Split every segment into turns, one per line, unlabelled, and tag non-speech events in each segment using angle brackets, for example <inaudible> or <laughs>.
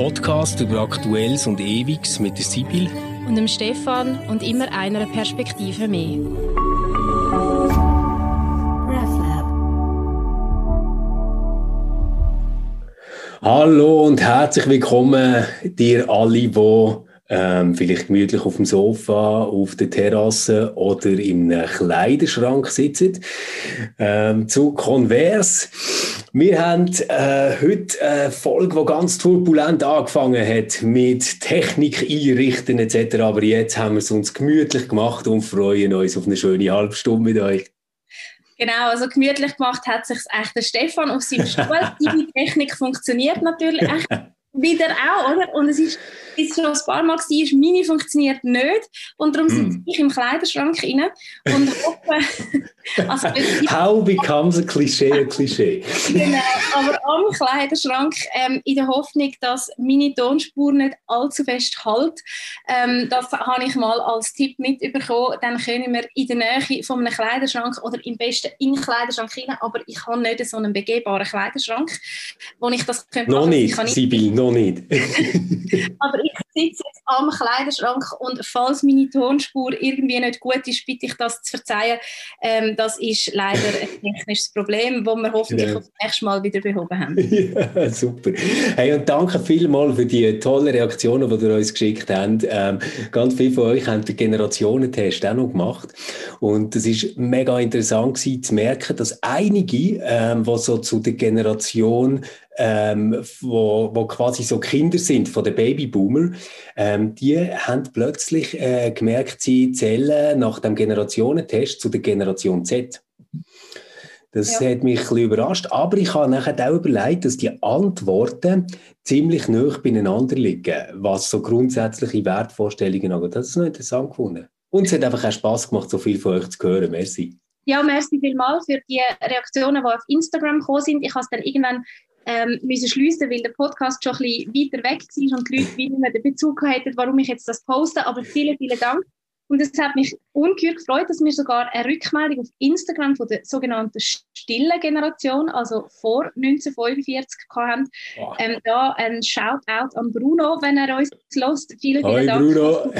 Podcast über Aktuelles und Ewiges mit der Sibyl
und dem Stefan und immer einer Perspektive mehr.
Hallo und herzlich willkommen dir alle, die ähm, vielleicht gemütlich auf dem Sofa, auf der Terrasse oder im Kleiderschrank sitzen. Ähm, zu Converse. Wir haben äh, heute eine Folge, die ganz turbulent angefangen hat mit Technik einrichten etc. Aber jetzt haben wir es uns gemütlich gemacht und freuen uns auf eine schöne halbe Stunde mit euch.
Genau, also gemütlich gemacht hat sich echt der Stefan auf seinem Stuhl. <laughs> Die Technik funktioniert natürlich echt wieder auch, oder? Und es ist bis schon ein paar Mal war, meine funktioniert nicht und darum sitze mm. ich im Kleiderschrank rein und hoffe... <laughs>
also, How becomes a Klischee a Klischee?
genau, aber am Kleiderschrank ähm, in der Hoffnung, dass meine Tonspur nicht allzu fest hält. Ähm, das habe ich mal als Tipp mitbekommen. Dann können wir in der Nähe von einem Kleiderschrank oder im besten in den Kleiderschrank rein, aber ich habe nicht so einen begehbaren Kleiderschrank, wo ich das
könnte Noch nicht, Sibyl, noch nicht. <laughs>
aber ich sitze jetzt am Kleiderschrank und falls meine Tonspur irgendwie nicht gut ist, bitte ich das zu verzeihen. Ähm, das ist leider ein technisches Problem, das wir hoffentlich ja. das nächste Mal wieder behoben haben. <laughs>
Ja, super. Hey, und danke vielmals für die tollen Reaktionen, die ihr uns geschickt habt. Ähm, ganz viele von euch haben den Generationentest auch noch gemacht. Und es ist mega interessant gewesen, zu merken, dass einige, ähm, die so zu der Generation ähm, wo, wo quasi so Kinder sind von den Babyboomer, ähm, die haben plötzlich äh, gemerkt, sie zählen nach dem Generationentest zu der Generation Z. Das ja. hat mich ein bisschen überrascht, aber ich habe nachher auch überlegt, dass die Antworten ziemlich nah beieinander liegen, was so grundsätzliche Wertvorstellungen angeht. Das ist noch interessant gefunden. Und es hat einfach auch Spass gemacht, so viel von euch zu hören. Merci.
Ja, merci vielmals für die Reaktionen, die auf Instagram gekommen sind. Ich habe es dann irgendwann ähm, müssen schliessen, weil der Podcast schon ein bisschen weiter weg war und die Leute wie nicht mehr den Bezug hatten, warum ich jetzt das poste. Aber vielen, vielen Dank. Und es hat mich ungeheuer gefreut, dass wir sogar eine Rückmeldung auf Instagram von der sogenannten stillen Generation, also vor 1945, hatten. Wow. Ähm, da ein Shoutout an Bruno, wenn er uns lost. Vielen, vielen Hi, Dank. Bruno.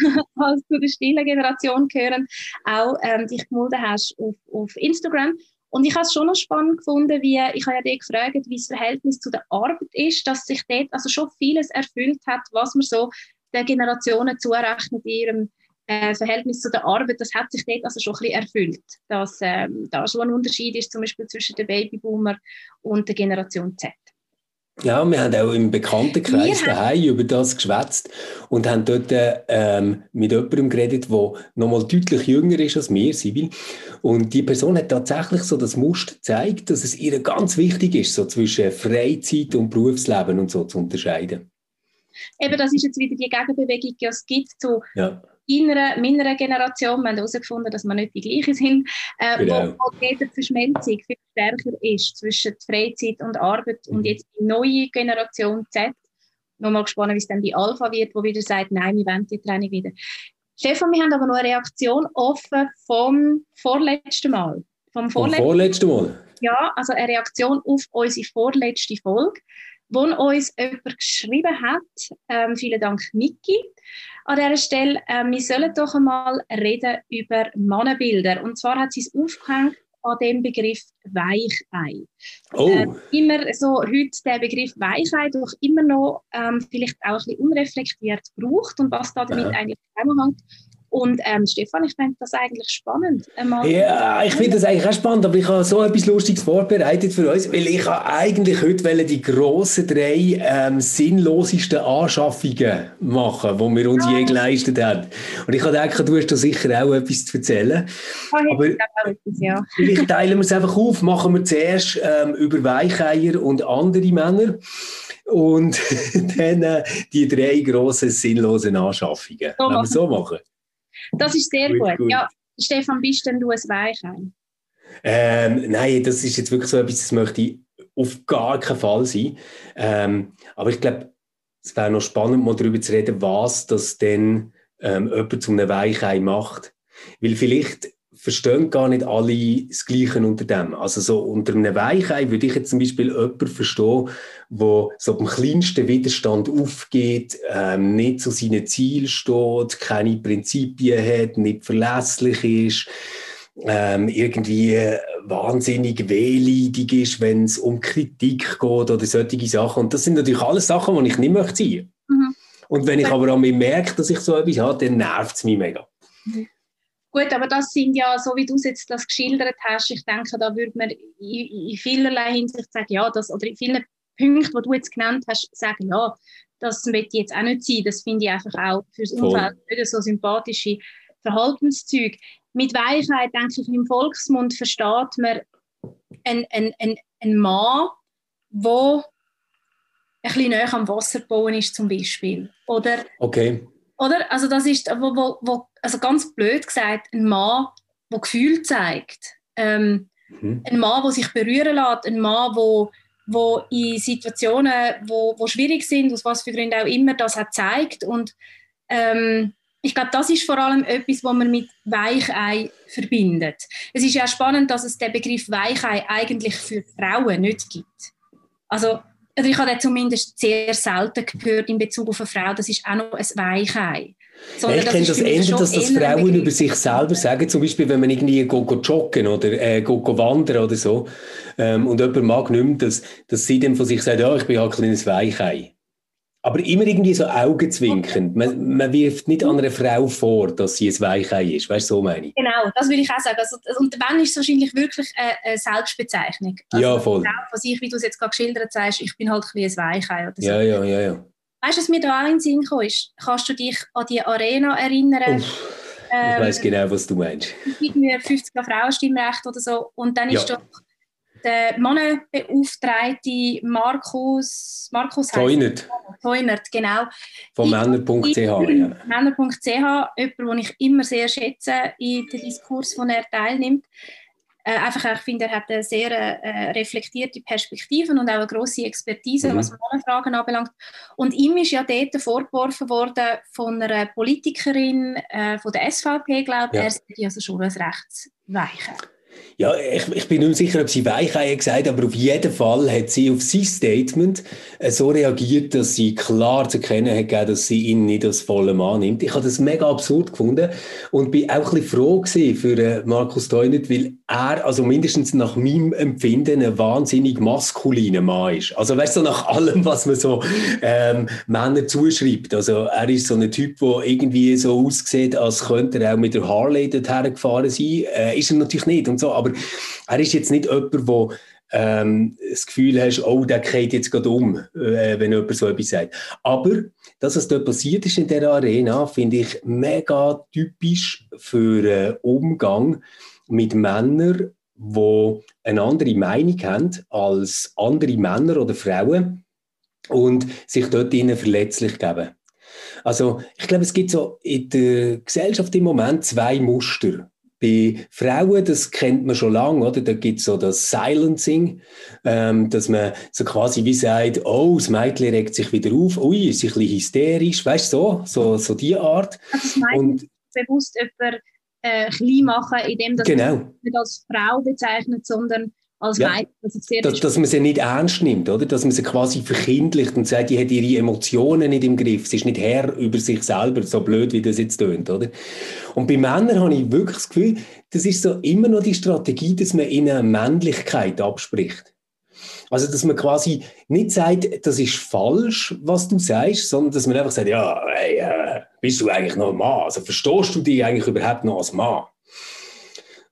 <laughs> als zu der stillen Generation gehören, auch ähm, dich gemeldet hast auf, auf Instagram. Und ich habe es schon noch spannend gefunden, wie, ich habe ja dich gefragt, wie das Verhältnis zu der Arbeit ist, dass sich dort also schon vieles erfüllt hat, was man so den Generationen zurechnet in ihrem äh, Verhältnis zu der Arbeit, das hat sich dort also schon ein bisschen erfüllt, dass ähm, da schon ein Unterschied ist, zum Beispiel zwischen den Babyboomer und der Generation Z.
Ja, wir haben auch im Bekanntenkreis daheim über das geschwätzt und haben dort ähm, mit jemandem geredet, der nochmal deutlich jünger ist als wir, Sibyl. Und die Person hat tatsächlich so das Muster gezeigt, dass es ihr ganz wichtig ist, so zwischen Freizeit und Berufsleben und so zu unterscheiden.
Eben, das ist jetzt wieder die Gegenbewegung, die es gibt zu ja deiner, meiner Generation, wir haben herausgefunden, dass wir nicht die gleichen sind, äh, genau. wo, wo die Verschmelzung viel stärker ist zwischen Freizeit und Arbeit mhm. und jetzt die neue Generation Z. Noch mal gespannt, wie es dann die Alpha wird, wo wieder sagt, nein, wir wollen die Training wieder. Stefan, wir haben aber noch eine Reaktion offen vom vorletzten Mal.
Vom vorletzten, vom vorletzten Mal?
Ja, also eine Reaktion auf unsere vorletzte Folge, wo uns jemand geschrieben hat. Ähm, vielen Dank, Niki an dieser Stelle, äh, wir sollen doch einmal reden über Mannenbilder. Und zwar hat sie es aufgehängt an dem Begriff Weichei. Oh. Äh, immer so heute der Begriff Weichei doch immer noch ähm, vielleicht auch ein bisschen unreflektiert braucht und was da damit ja. eigentlich zusammenhängt. Und ähm, Stefan, ich finde das eigentlich spannend.
Ja, ich finde das eigentlich auch spannend, aber ich habe so etwas Lustiges vorbereitet für uns, weil ich habe eigentlich heute die grossen drei ähm, sinnlosesten Anschaffungen machen, die wir uns ah. je geleistet haben. Und ich habe gedacht, du hast da sicher auch etwas zu erzählen. Oh, aber etwas, ja. vielleicht teilen wir es einfach auf, machen wir zuerst ähm, über Weicheier und andere Männer und <laughs> dann äh, die drei grossen sinnlosen Anschaffungen. So Lassen wir so machen.
Das ist sehr gut. gut. Ja, Stefan, bist denn du ein Weichei?
Ähm, nein, das ist jetzt wirklich so etwas, das möchte ich auf gar keinen Fall sein. Ähm, aber ich glaube, es wäre noch spannend, mal darüber zu reden, was das denn ähm, jemand zu einem Weichei macht. Weil vielleicht verstehen gar nicht alle das Gleiche unter dem. Also so unter einem Weichei würde ich jetzt zum Beispiel jemanden verstehen, der so beim kleinsten Widerstand aufgeht, ähm, nicht zu seinen Zielen steht, keine Prinzipien hat, nicht verlässlich ist, ähm, irgendwie wahnsinnig wehleidig ist, wenn es um Kritik geht oder solche Sachen. Und das sind natürlich alles Sachen, die ich nicht möchte sein. Mhm. Und wenn ich aber an mir merke, dass ich so etwas habe, dann nervt es mich mega.
Mhm. Gut, aber das sind ja, so wie du es jetzt das geschildert hast, ich denke, da würde man in, in vielerlei Hinsicht sagen, ja, das, oder in vielen Punkten, die du jetzt genannt hast, sagen, ja, das wird jetzt auch nicht sein. Das finde ich einfach auch fürs Umfeld nicht so sympathische Verhaltenszüge. Mit Weichheit, denke ich, im Volksmund versteht man einen, einen, einen, einen Mann, der ein bisschen näher am Wasser bauen ist, zum Beispiel. Oder,
okay.
Oder? Also, das ist, wo, wo, wo, also ganz blöd gesagt, ein Mann, der Gefühl zeigt. Ähm, mhm. Ein Mann, der sich berühren lässt, ein Mann, der wo in Situationen, wo, wo schwierig sind, aus was für Gründen auch immer, das hat zeigt und ähm, ich glaube, das ist vor allem etwas, was man mit Weichei verbindet. Es ist ja spannend, dass es den Begriff Weichei eigentlich für Frauen nicht gibt. Also, also ich habe den zumindest sehr selten gehört in Bezug auf eine Frau, das ist auch noch ein Weichei.
Ja, ich kenne das Ende, dass das Frauen über sich selber sagen, zum Beispiel, wenn man irgendwie go, go joggen oder äh, go, go wandern oder so, ähm, und jemand mag nicht mehr, dass, dass sie dann von sich sagt, ja, ich bin halt ein kleines Weichei. Aber immer irgendwie so augenzwinkend. Man, man wirft nicht an einer Frau vor, dass sie ein Weichei ist. Weißt du, so meine ich.
Genau, das würde ich auch sagen. Also, und wenn ist es wahrscheinlich wirklich eine, Selbstbezeichnung. Also,
ja, voll.
Von sich, wie du es jetzt gerade geschildert hast, ich bin halt ein, ein Weichei. Oder so.
Ja, ja, ja, ja.
Weißt du, was mir da auch in den Sinn gekommen ist? Kannst du dich an die Arena erinnern?
Uff, ich ähm, weiß genau, was du meinst.
Irgendwie 50er Frauenstimmrecht oder so. Und dann ist ja. doch der Mannenbeauftragte Markus, Markus
Teunert.
Teunert, genau.
Von Männer.ch. Ja. <clears throat>
Männer.ch, jemand, den ich immer sehr schätze in den Diskurs, den er teilnimmt. Äh, einfach, ich finde, er hat eine sehr äh, reflektierte Perspektive und auch eine grosse Expertise, mhm. was Mannenfragen anbelangt. Und ihm ist ja dort vorgeworfen worden von einer Politikerin äh, von der SVP, glaube ich, ja. er sei also schon ein Rechtsweichen.
Ja, ich, ich bin nicht sicher, ob sie Weicheier gesagt aber auf jeden Fall hat sie auf sein Statement äh, so reagiert, dass sie klar zu erkennen hat gegeben, dass sie ihn nicht als vollen Mann nimmt. Ich habe das mega absurd gefunden und bin auch ein bisschen froh für äh, Markus Teunert, weil er, also mindestens nach meinem Empfinden, ein wahnsinnig maskuliner Mann ist. Also weißt du, nach allem, was man so ähm, Männern zuschreibt. Also er ist so ein Typ, der irgendwie so aussieht, als könnte er auch mit der Harley dorthin gefahren sein. Äh, ist er natürlich nicht und so, aber er ist jetzt nicht jemand, der ähm, das Gefühl hast, oh, der geht jetzt gerade um, äh, wenn jemand so etwas sagt. Aber das, was dort passiert ist in der Arena, finde ich mega typisch für äh, Umgang mit Männern, die eine andere Meinung haben als andere Männer oder Frauen und sich dort ihnen verletzlich geben. Also ich glaube, es gibt so in der Gesellschaft im Moment zwei Muster. Bei Frauen, das kennt man schon lange, oder? Da gibt es so das Silencing, ähm, dass man so quasi wie sagt, oh, das Mädchen regt sich wieder auf, ui, ist ein bisschen hysterisch, weißt du, so, so, so die Art.
Also Und, bewusst jemand äh, klein machen, indem das
genau.
nicht als Frau bezeichnet, sondern als
ja, Mädchen. dass, dass man sie nicht ernst nimmt, oder? Dass man sie quasi verkindlicht und sagt, die hat ihre Emotionen nicht im Griff. Sie ist nicht Herr über sich selber, so blöd, wie das jetzt tönt, oder? Und bei Männern habe ich wirklich das Gefühl, das ist so immer noch die Strategie, dass man ihnen Männlichkeit abspricht. Also, dass man quasi nicht sagt, das ist falsch, was du sagst, sondern dass man einfach sagt, ja, hey, äh, bist du eigentlich noch ein Mann? Also, verstehst du dich eigentlich überhaupt noch als Mann?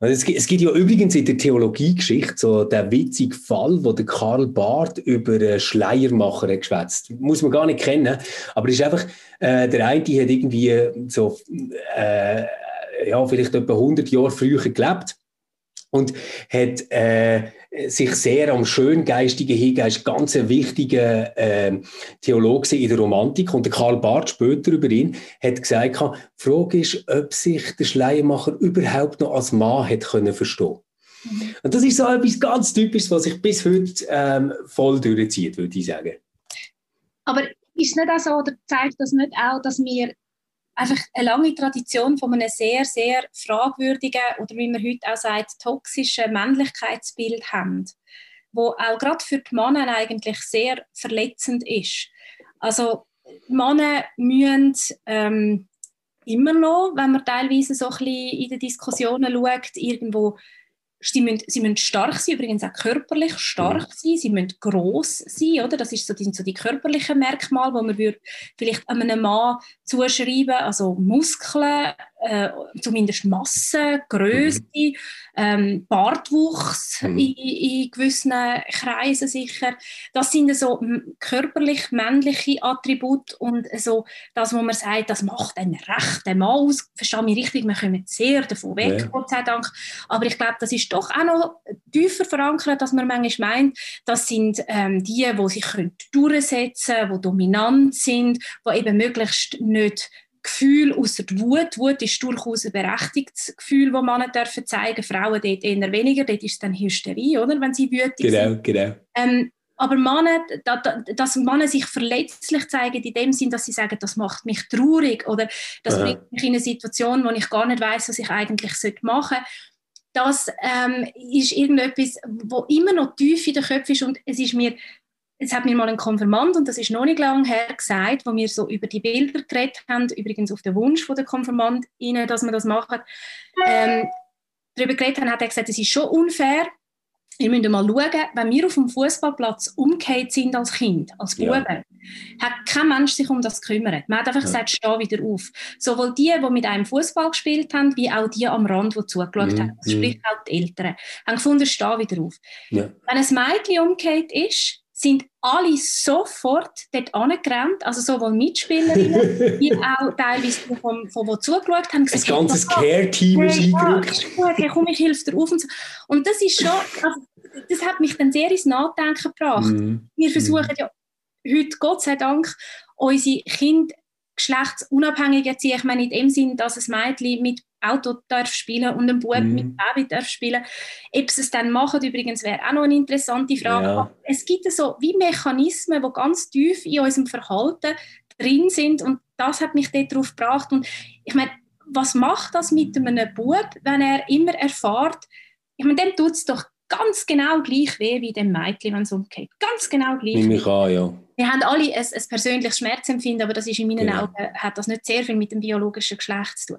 Es gibt, es gibt ja übrigens in der Theologiegeschichte so den witzigen Fall, wo der Karl Barth über Schleiermacher geschwätzt. Muss man gar nicht kennen, aber es ist einfach, äh, der eine hat irgendwie so, äh, ja, vielleicht etwa 100 Jahre früher gelebt und hat äh, sich sehr am Schöngeistigen hingeht, ganz ein wichtiger äh, Theologe in der Romantik. Und der Karl Barth später über ihn hat gesagt, die Frage ist, ob sich der Schleiermacher überhaupt noch als Mann hat können verstehen. Mhm. Und das ist so etwas ganz Typisches, was sich bis heute ähm, voll durchzieht, würde ich sagen.
Aber ist nicht auch so, oder zeigt das nicht auch, dass wir einfach eine lange Tradition von einem sehr, sehr fragwürdigen oder wie man heute auch sagt, toxischen Männlichkeitsbild haben, wo auch gerade für die Männer eigentlich sehr verletzend ist. Also Männer müssen ähm, immer noch, wenn man teilweise so ein bisschen in den Diskussionen schaut, irgendwo Sie müssen, sie müssen stark sein, übrigens auch körperlich stark mhm. sein. Sie müssen gross sein, oder? Das, ist so, das sind so die körperlichen Merkmale, die man würde vielleicht einem Mann zuschreiben, also Muskeln, äh, zumindest Masse, Größe, mhm. ähm, Bartwuchs mhm. in, in, gewissen Kreisen sicher. Das sind so körperlich männliche Attribute und so das, wo man sagt, das macht einen rechten Mann aus. Verstehe mich richtig, wir kommen sehr davon weg, ja. Gott sei Dank. Aber ich glaube, das ist doch auch noch tiefer verankert, als man manchmal meint. Das sind ähm, die, die sich durchsetzen können, die dominant sind, die eben möglichst nicht Gefühl außer Wut. Wut ist durchaus ein berechtigtes Gefühl, das Männer dürfen zeigen Frauen dort eher weniger. Dort ist es dann Hysterie, oder? wenn sie wütend
genau, sind. Genau, genau.
Ähm, aber Männer, dass Männer sich verletzlich zeigen, in dem Sinn, dass sie sagen, das macht mich traurig oder das Aha. bringt mich in eine Situation, wo ich gar nicht weiß, was ich eigentlich machen sollte. Das ähm, ist irgendetwas, wo immer noch tief in den Köpfen ist und es ist mir es hat mir mal ein Konfirmand, und das ist noch nicht lange her, gesagt, wo wir so über die Bilder geredet haben, übrigens auf den Wunsch von der Konfirmandinnen, dass wir das machen, ähm, darüber geredet haben, hat er gesagt, es ist schon unfair, ihr müsst mal schauen, wenn wir auf dem Fußballplatz umgekehrt sind als Kind, als Buben, ja. hat kein Mensch sich um das gekümmert. Man hat einfach ja. gesagt, steh wieder auf. Sowohl die, die mit einem Fußball gespielt haben, wie auch die am Rand, die zugeschaut mhm. haben, sprich auch die Eltern, haben gefunden, steh wieder auf. Ja. Wenn ein Mädchen umgekehrt ist, sind alle sofort dort angerannt, also sowohl Mitspielerinnen <laughs> wie auch teilweise die, von, von, die zugeschaut haben.
Gesagt, ein ganzes Care-Team ist eingerückt.
Ja, komm, ich helfe dir auf. Und, so. und das ist schon, also, das hat mich dann sehr ins Nachdenken gebracht. Mm. Wir versuchen ja heute, Gott sei Dank, unsere Kinder geschlechtsunabhängig erziehen. Ich meine in dem Sinn, dass ein Mädchen mit Auto darf spielen und ein Bub mm. mit Baby darf spielen. Ob sie es dann machen, übrigens, wäre auch noch eine interessante Frage. Ja. Es gibt so wie Mechanismen, die ganz tief in unserem Verhalten drin sind und das hat mich darauf gebracht. Und ich meine, was macht das mit einem Bub, wenn er immer erfährt, ich meine, dem tut es doch ganz genau gleich weh wie dem Mädchen, wenn es umgeht. Ganz genau gleich.
Nehme ich an, ja.
Wir haben alle ein, ein persönliches Schmerzempfinden, aber das ist in meinen genau. Augen, hat das nicht sehr viel mit dem biologischen Geschlecht zu tun.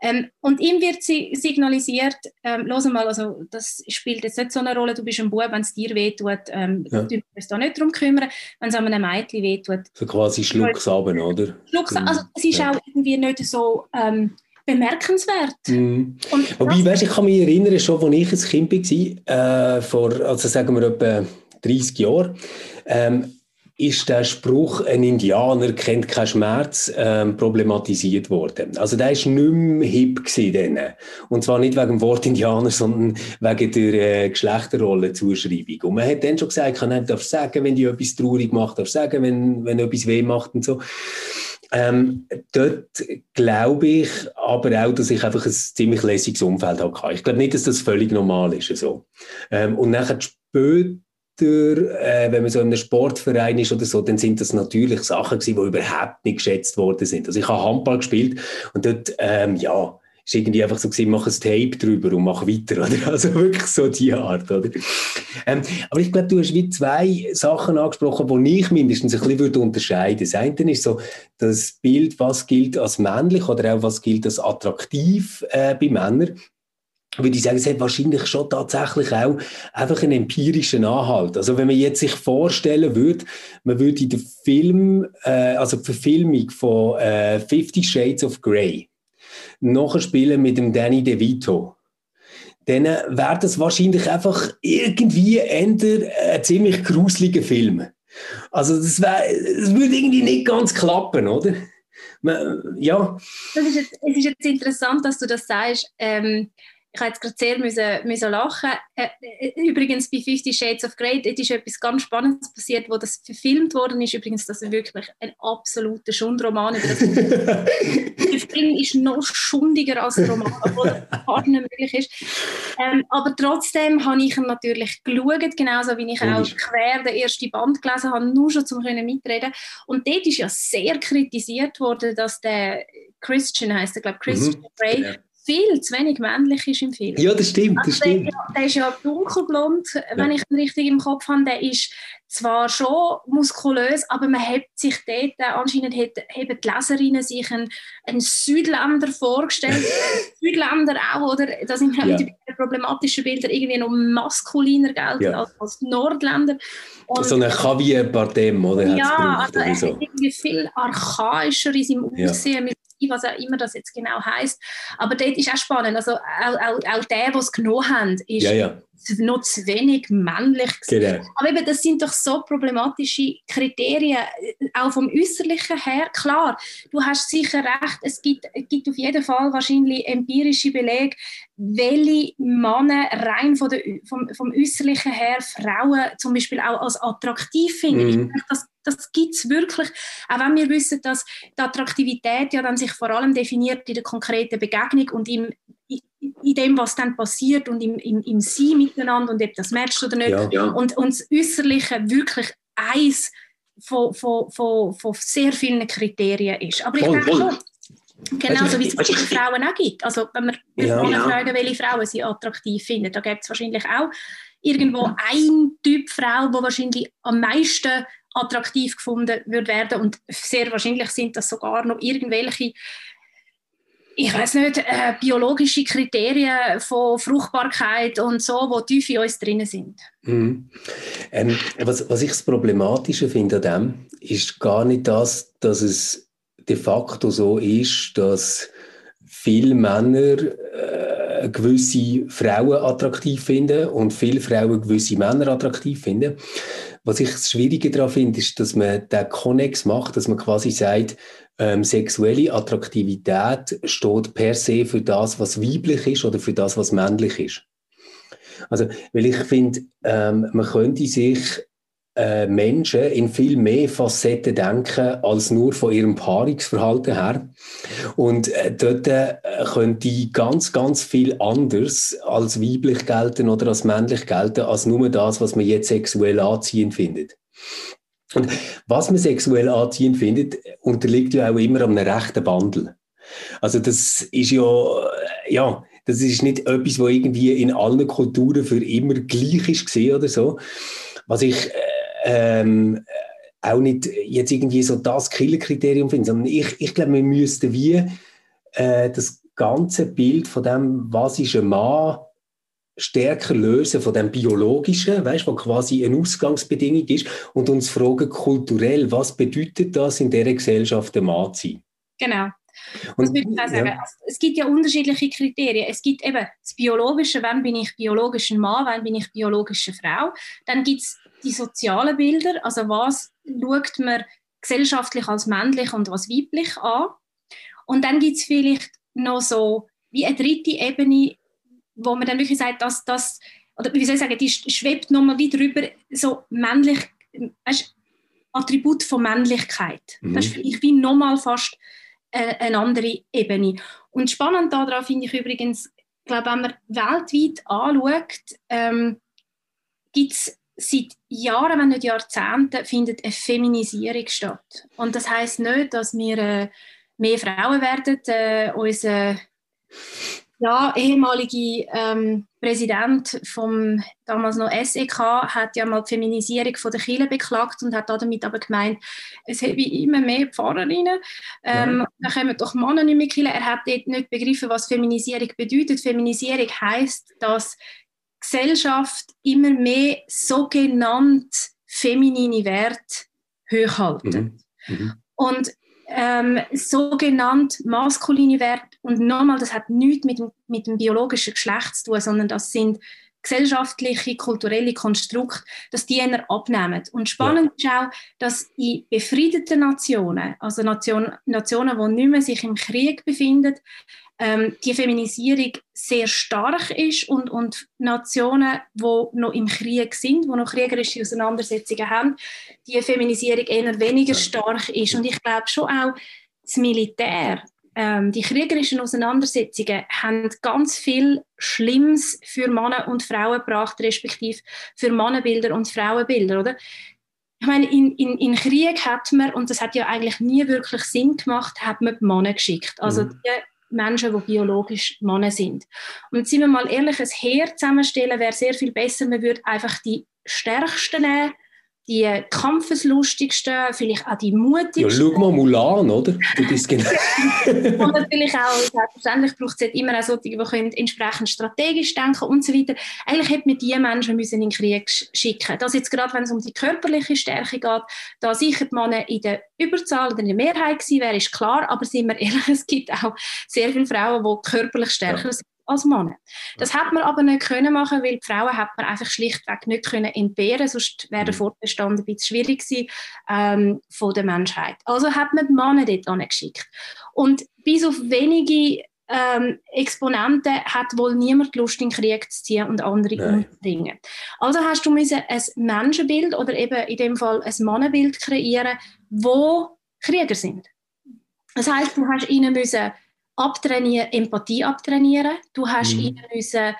Ähm, und ihm wird sie signalisiert, ähm, los mal, also das spielt jetzt nicht so eine Rolle, du bist ein Bub, wenn es dir wehtut, ähm, ja. du musst da nicht darum kümmern, wenn es einem Mädchen wehtut.
So quasi schluck's runter, oder?
Schluck's, also es ist ja. auch irgendwie nicht so ähm, bemerkenswert.
Mm. Wobei, weißt, ich kann mich erinnern, schon als ich ein Kind war, äh, vor, also sagen wir etwa 30 Jahren, ähm, ist der Spruch, ein Indianer kennt keinen Schmerz, ähm, problematisiert worden. Also der ist nicht mehr hip gewesen Und zwar nicht wegen dem Wort Indianer, sondern wegen der äh, Geschlechterrolle-Zuschreibung. Und man hat dann schon gesagt, man darf sagen, wenn die etwas traurig macht, darf sagen, wenn, wenn etwas weh macht und so. Ähm, dort glaube ich aber auch, dass ich einfach ein ziemlich lässiges Umfeld hatte. Ich glaube nicht, dass das völlig normal ist. So. Ähm, und nachher später äh, wenn man so in einem Sportverein ist oder so, dann sind das natürlich Sachen gewesen, die überhaupt nicht geschätzt worden sind. Also ich habe Handball gespielt und dort, ähm, ja, ist irgendwie einfach so gewesen, mach ein Tape drüber und mach weiter, <laughs> oder? Also wirklich so die Art, oder? Ähm, aber ich glaube, du hast wie zwei Sachen angesprochen, die ich mindestens ein bisschen würde unterscheiden. Das eine ist so das Bild, was gilt als männlich oder auch was gilt als attraktiv äh, bei Männern würde ich sagen, es hat wahrscheinlich schon tatsächlich auch einfach einen empirischen Anhalt. Also wenn man jetzt sich vorstellen würde, man würde den Film, äh, also die Verfilmung von äh, Fifty Shades of Grey nachher spielen mit dem Danny DeVito, dann wäre das wahrscheinlich einfach irgendwie ein ziemlich gruseliger Film. Also das, wär, das würde irgendwie nicht ganz klappen, oder? ja.
Das ist jetzt, es ist jetzt interessant, dass du das sagst. Ähm, ich habe jetzt gerade sehr müssen, müssen lachen. Äh, äh, übrigens bei Fifty Shades of Grey dort ist etwas ganz Spannendes passiert, wo das verfilmt worden ist. Übrigens, das ist wirklich ein absoluter Schundroman. <laughs> der Film ist noch schundiger als ein Roman, obwohl das gar nicht möglich ist. Ähm, aber trotzdem habe ich ihn natürlich geschaut, genauso wie ich auch quer den ersten Band gelesen habe, nur schon zum mitreden. Und dort ist ja sehr kritisiert worden, dass der Christian heißt er, glaube Christian mhm. Grey. Viel zu wenig männlich ist im Film.
Ja, das stimmt, das also stimmt.
Der, der, ist ja dunkelblond, ja. wenn ich ihn richtig im Kopf habe. Der ist zwar schon muskulös, aber man hat sich dort, anscheinend haben die Leserinnen sich einen, einen Südländer vorgestellt. <laughs> Südländer auch, oder? Da sind wir ja. mit den problematischen Bildern irgendwie noch maskuliner gelten ja. als, als Nordländer.
Und, so eine Javier Bardem, oder?
Ja, also er so. irgendwie viel archaischer in seinem Aussehen, ja. Was auch immer das jetzt genau heißt. Aber dort ist auch spannend. Also auch, auch, auch der, der es genommen hat, ist
ja, ja
noch zu wenig männlich. Genau. Aber eben, das sind doch so problematische Kriterien, äh, auch vom Äußerlichen her. Klar, du hast sicher recht, es gibt, gibt auf jeden Fall wahrscheinlich empirische Belege, welche Männer rein von der, vom, vom Äußerlichen her Frauen zum Beispiel auch als attraktiv finden. Mhm. Ich denke, das, das gibt es wirklich. Auch wenn wir wissen, dass die Attraktivität ja dann sich vor allem definiert in der konkreten Begegnung und im in dem, was dann passiert und im, im, im Sein miteinander und ob das matcht oder nicht. Ja, ja. Und, und das Äußerliche wirklich eins von, von, von, von sehr vielen Kriterien ist. Aber ich voll, denke schon, Genau, so wie es bei Frauen auch gibt. Also wenn man ja, ja. fragen, welche Frauen sie attraktiv finden, da gibt es wahrscheinlich auch irgendwo ein Typ Frau, wo wahrscheinlich am meisten attraktiv gefunden wird werden und sehr wahrscheinlich sind das sogar noch irgendwelche ich weiß nicht, äh, biologische Kriterien von Fruchtbarkeit und so, wo tief in uns drin sind.
Mhm. Ähm, was, was ich das Problematische finde an dem, ist gar nicht das, dass es de facto so ist, dass viele Männer äh, gewisse Frauen attraktiv finden und viele Frauen gewisse Männer attraktiv finden. Was ich das Schwierige daran finde, ist, dass man den Konnex macht, dass man quasi sagt, ähm, sexuelle Attraktivität steht per se für das, was weiblich ist oder für das, was männlich ist. Also, weil ich finde, ähm, man könnte sich äh, Menschen in viel mehr Facetten denken als nur von ihrem Paarungsverhalten her. Und äh, dort äh, könnte ganz, ganz viel anders als weiblich gelten oder als männlich gelten, als nur das, was man jetzt sexuell anziehend findet. Und was man sexuell anziehend findet, unterliegt ja auch immer einem rechten Bandel. Also das ist ja, äh, ja, das ist nicht etwas, was irgendwie in allen Kulturen für immer gleich ist gesehen oder so. Was ich äh, ähm, auch nicht jetzt irgendwie so das Killerkriterium finde, sondern ich, ich glaube, wir müssten wie äh, das ganze Bild von dem, was ist ein Mann, stärker lösen von dem Biologischen, weißt, was quasi eine Ausgangsbedingung ist, und uns fragen kulturell, was bedeutet das in dieser Gesellschaft, ein Mann sein?
Genau. Und, das würde ich auch sagen. Ja. Es gibt ja unterschiedliche Kriterien. Es gibt eben das Biologische, wann bin ich biologischer Mann, wann bin ich biologische Frau. Dann gibt es die sozialen Bilder, also was schaut man gesellschaftlich als männlich und was weiblich an. Und dann gibt es vielleicht noch so wie eine dritte Ebene, wo man dann wirklich sagt, dass das, oder wie soll ich sagen, die schwebt nochmal wie drüber, so männlich, weißt, Attribut von Männlichkeit. Mhm. Das ist vielleicht wie nochmal fast äh, eine andere Ebene. Und spannend daran finde ich übrigens, glaube, wenn man weltweit anschaut, ähm, gibt es seit Jahren, wenn nicht Jahrzehnten, findet eine Feminisierung statt. Und das heißt nicht, dass wir äh, mehr Frauen werden. Äh, unser ja, ehemalige ähm, Präsident vom damals noch SEK hat ja mal die Feminisierung von der Kirche beklagt und hat damit aber gemeint, es habe immer mehr Pfarrerinnen, ähm, ja. da kommen doch Männer nicht mehr Kirche. Er hat dort nicht begriffen, was Feminisierung bedeutet. Feminisierung heißt, dass Gesellschaft immer mehr sogenannt feminine Werte hochhalten. Mhm. Mhm. Und ähm, sogenannt maskuline Werte, und nochmal, das hat nichts mit, mit dem biologischen Geschlecht zu tun, sondern das sind gesellschaftliche, kulturelle Konstrukte, dass die eher abnehmen. Und spannend ja. ist auch, dass in befriedeten Nationen, also Nation, Nationen, die nicht mehr sich im Krieg befinden, ähm, die Feminisierung sehr stark ist und, und Nationen, die noch im Krieg sind, die noch kriegerische Auseinandersetzungen haben, die Feminisierung eher weniger stark ist. Und ich glaube schon auch, das Militär, ähm, die kriegerischen Auseinandersetzungen haben ganz viel Schlimmes für Männer und Frauen gebracht, respektive für Mannenbilder und Frauenbilder, oder? ich meine, in, in, in Krieg hat man, und das hat ja eigentlich nie wirklich Sinn gemacht, hat man die Männer geschickt. Also mhm. die Menschen, die biologisch Männer sind. Und sind wir mal ehrlich, ein Heer zusammenstellen wäre sehr viel besser. Man würde einfach die Stärksten nehmen, die kampfeslustigsten, vielleicht auch die mutigsten. Ja,
schau mal Mulan, oder? Du bist genau. <laughs>
und natürlich auch, selbstverständlich braucht es immer auch solche, die können entsprechend strategisch denken und so weiter. Eigentlich hätte man diese Menschen müssen in den Krieg schicken. Das jetzt gerade, wenn es um die körperliche Stärke geht, da sicher die Männer in der Überzahl oder in der Mehrheit gewesen wäre, ist klar, aber sind wir ehrlich, <laughs> es gibt auch sehr viele Frauen, die körperlich stärker ja. sind als Männer. Das hat man aber nicht können machen, weil die Frauen hat man einfach schlichtweg nicht können entbehren, sonst wäre der mhm. Fortbestand ein bisschen schwierig gewesen ähm, von der Menschheit. Also hat man die Männer dort geschickt. Und bis auf wenige ähm, Exponenten hat wohl niemand Lust, in den Krieg zu ziehen und andere Nein. umbringen. Also hast du müssen ein Menschenbild oder eben in dem Fall ein Mannenbild kreieren, wo Krieger sind. Das heißt, du hast ihnen müssen abtrainieren, Empathie abtrainieren. Du hast mhm. ihnen müssen,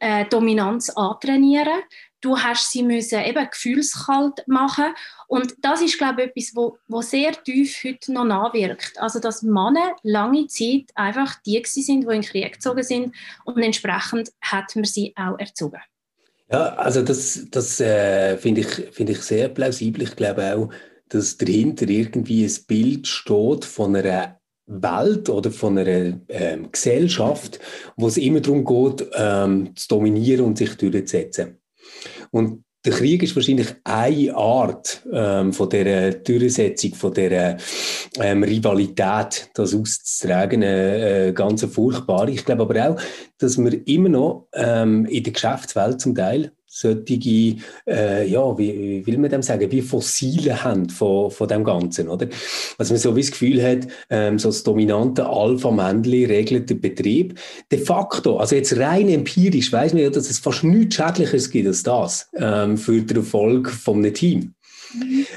äh, Dominanz antrainieren. Du hast sie müssen eben gefühlskalt machen. Und das ist, glaube ich, etwas, wo, wo sehr tief heute noch nachwirkt. Also, dass Männer lange Zeit einfach die sind, die in den Krieg gezogen sind. Und entsprechend hat man sie auch erzogen.
Ja, also das, das äh, finde ich, find ich sehr plausibel. Ich glaube auch, dass dahinter irgendwie ein Bild steht von einer Welt oder von einer ähm, Gesellschaft, wo es immer darum geht, ähm, zu dominieren und sich durchzusetzen. Und der Krieg ist wahrscheinlich eine Art ähm, von der Durchsetzung, von der ähm, Rivalität, das auszutragen, äh, äh, ganz furchtbar. Ich glaube aber auch, dass wir immer noch ähm, in der Geschäftswelt zum Teil solche, äh, ja, wie, wie, will man dem sagen, wie Fossile haben von, von dem Ganzen, oder? Also man so wie das Gefühl hat, ähm, so das dominante Alpha-Männchen regelt den Betrieb. De facto, also jetzt rein empirisch, weiß man ja, dass es fast nichts Schädliches gibt als das ähm, für den Erfolg von einem Team.